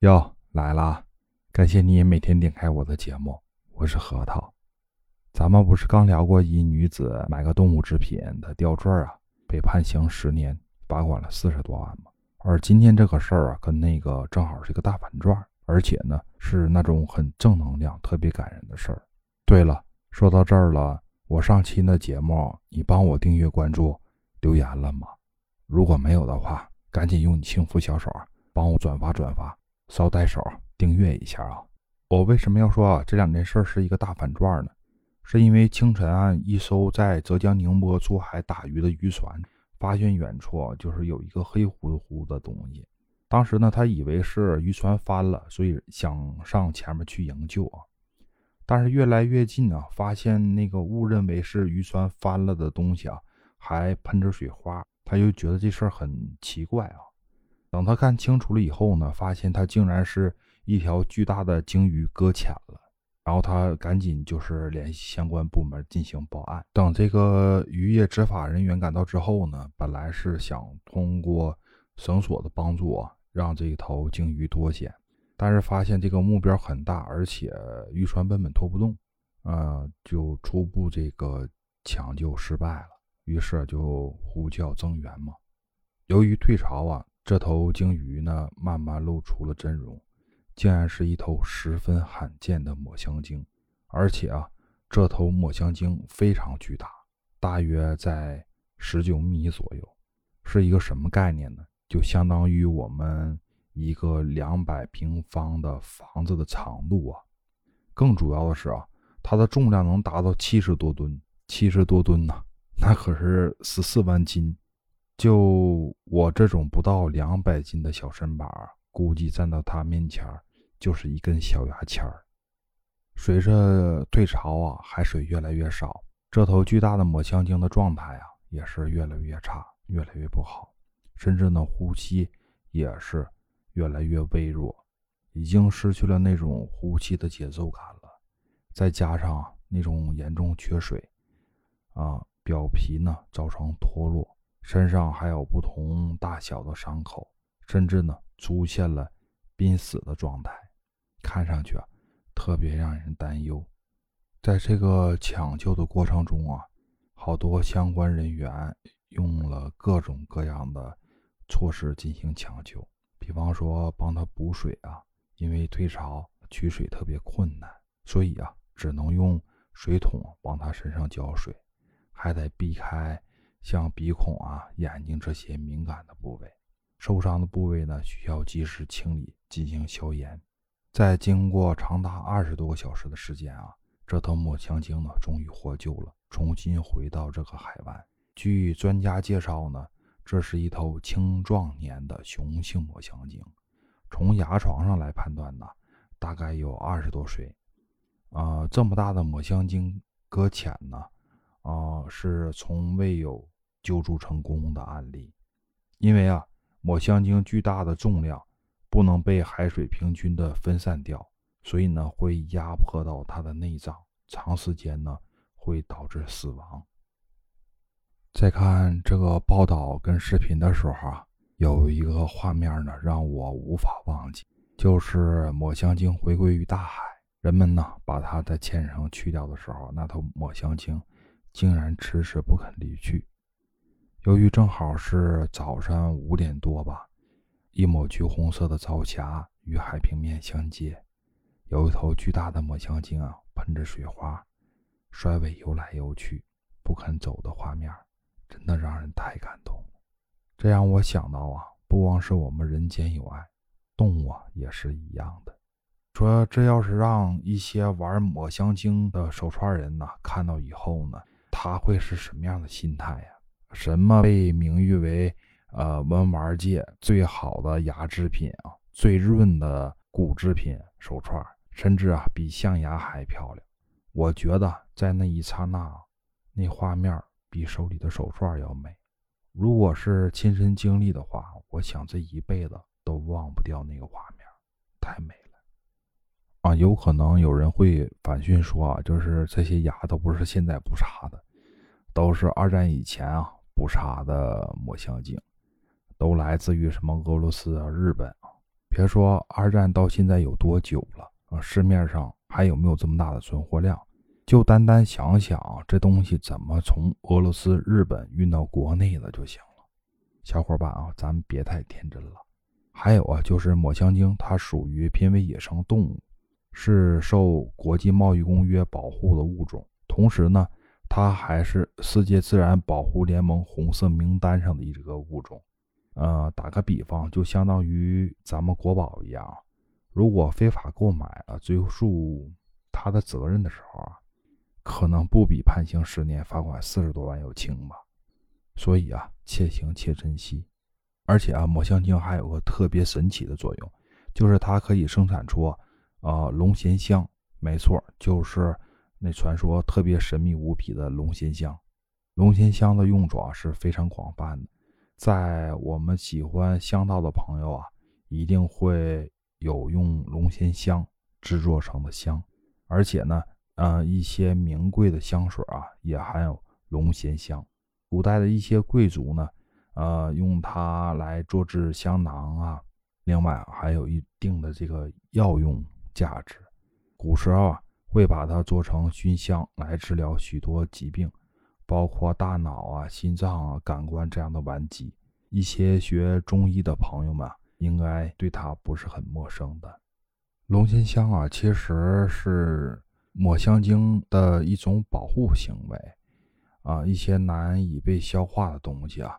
哟，来啦！感谢你每天点开我的节目，我是核桃。咱们不是刚聊过一女子买个动物制品的吊坠啊，被判刑十年，罚款了四十多万吗？而今天这个事儿啊，跟那个正好是一个大反转，而且呢是那种很正能量、特别感人的事儿。对了，说到这儿了，我上期的节目你帮我订阅、关注、留言了吗？如果没有的话，赶紧用你幸福小手帮我转发转发。捎带手订阅一下啊！我为什么要说啊这两件事是一个大反转呢？是因为清晨啊，一艘在浙江宁波出海打鱼的渔船，发现远处就是有一个黑乎乎的东西。当时呢，他以为是渔船翻了，所以想上前面去营救啊。但是越来越近啊，发现那个误认为是渔船翻了的东西啊，还喷着水花，他就觉得这事儿很奇怪啊。等他看清楚了以后呢，发现它竟然是一条巨大的鲸鱼搁浅了。然后他赶紧就是联系相关部门进行报案。等这个渔业执法人员赶到之后呢，本来是想通过绳索的帮助啊让这一头鲸鱼脱险，但是发现这个目标很大，而且渔船根本拖不动，呃，就初步这个抢救失败了。于是就呼叫增援嘛。由于退潮啊。这头鲸鱼呢，慢慢露出了真容，竟然是一头十分罕见的抹香鲸，而且啊，这头抹香鲸非常巨大，大约在十九米左右，是一个什么概念呢？就相当于我们一个两百平方的房子的长度啊。更主要的是啊，它的重量能达到七十多吨，七十多吨呢，那可是十四万斤。就我这种不到两百斤的小身板，估计站到他面前就是一根小牙签儿。随着退潮啊，海水越来越少，这头巨大的抹香鲸的状态啊也是越来越差，越来越不好，甚至呢呼吸也是越来越微弱，已经失去了那种呼吸的节奏感了。再加上那种严重缺水，啊，表皮呢造成脱落。身上还有不同大小的伤口，甚至呢出现了濒死的状态，看上去啊特别让人担忧。在这个抢救的过程中啊，好多相关人员用了各种各样的措施进行抢救，比方说帮他补水啊，因为退潮取水特别困难，所以啊只能用水桶往他身上浇水，还得避开。像鼻孔啊、眼睛这些敏感的部位，受伤的部位呢，需要及时清理，进行消炎。在经过长达二十多个小时的时间啊，这头抹香鲸呢，终于获救了，重新回到这个海湾。据专家介绍呢，这是一头青壮年的雄性抹香鲸，从牙床上来判断呢，大概有二十多岁。啊，这么大的抹香鲸搁浅呢？啊，是从未有救助成功的案例，因为啊，抹香鲸巨大的重量不能被海水平均的分散掉，所以呢，会压迫到它的内脏，长时间呢会导致死亡。在看这个报道跟视频的时候啊，有一个画面呢让我无法忘记，就是抹香鲸回归于大海，人们呢把它的纤绳去掉的时候，那头抹香鲸。竟然迟迟不肯离去。由于正好是早上五点多吧，一抹橘红色的朝霞与海平面相接，有一头巨大的抹香鲸啊，喷着水花，甩尾游来游去，不肯走的画面，真的让人太感动了。这让我想到啊，不光是我们人间有爱，动物啊也是一样的。说这要是让一些玩抹香鲸的手串人呢看到以后呢？他会是什么样的心态呀？什么被名誉为呃文玩界最好的牙制品啊，最润的骨制品手串，甚至啊比象牙还漂亮。我觉得在那一刹那，那画面比手里的手串要美。如果是亲身经历的话，我想这一辈子都忘不掉那个画面，太美了啊！有可能有人会反训说啊，就是这些牙都不是现在不差的。都是二战以前啊捕杀的抹香鲸，都来自于什么俄罗斯啊、日本啊。别说二战到现在有多久了啊，市面上还有没有这么大的存货量？就单单想想这东西怎么从俄罗斯、日本运到国内了就行了。小伙伴啊，咱们别太天真了。还有啊，就是抹香鲸，它属于濒危野生动物，是受国际贸易公约保护的物种。同时呢，它还是世界自然保护联盟红色名单上的一个物种。呃，打个比方，就相当于咱们国宝一样，如果非法购买了，追溯他的责任的时候啊，可能不比判刑十年、罚款四十多万要轻吧。所以啊，且行且珍惜。而且啊，抹香鲸还有个特别神奇的作用，就是它可以生产出啊龙涎香。没错，就是那传说特别神秘无比的龙涎香。龙涎香的用处啊是非常广泛的。在我们喜欢香道的朋友啊，一定会有用龙涎香制作成的香，而且呢，呃，一些名贵的香水啊也含有龙涎香。古代的一些贵族呢，呃，用它来做制香囊啊，另外还有一定的这个药用价值。古时候啊，会把它做成熏香来治疗许多疾病。包括大脑啊、心脏啊、感官这样的顽疾，一些学中医的朋友们应该对它不是很陌生的。龙涎香啊，其实是抹香鲸的一种保护行为啊，一些难以被消化的东西啊，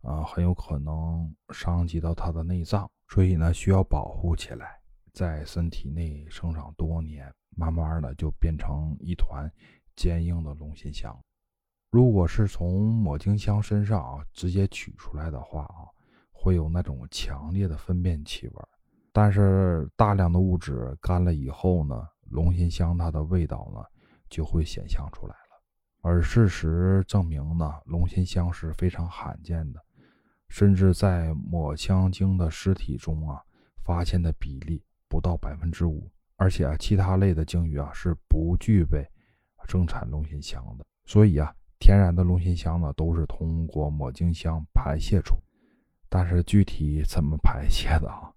啊，很有可能伤及到它的内脏，所以呢，需要保护起来，在身体内生长多年，慢慢的就变成一团坚硬的龙涎香。如果是从抹精香身上啊直接取出来的话啊，会有那种强烈的粪便气味。但是大量的物质干了以后呢，龙涎香它的味道呢就会显现出来了。而事实证明呢，龙涎香是非常罕见的，甚至在抹香鲸的尸体中啊发现的比例不到百分之五。而且啊，其他类的鲸鱼啊是不具备生产龙涎香的。所以啊。天然的龙涎香呢，都是通过抹精香排泄出，但是具体怎么排泄的啊，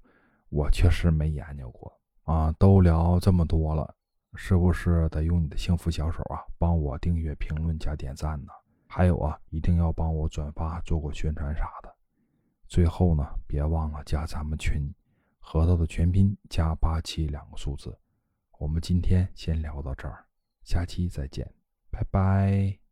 我确实没研究过啊。都聊这么多了，是不是得用你的幸福小手啊，帮我订阅、评论、加点赞呢？还有啊，一定要帮我转发、做过宣传啥的。最后呢，别忘了加咱们群，核桃的全拼加八七两个数字。我们今天先聊到这儿，下期再见，拜拜。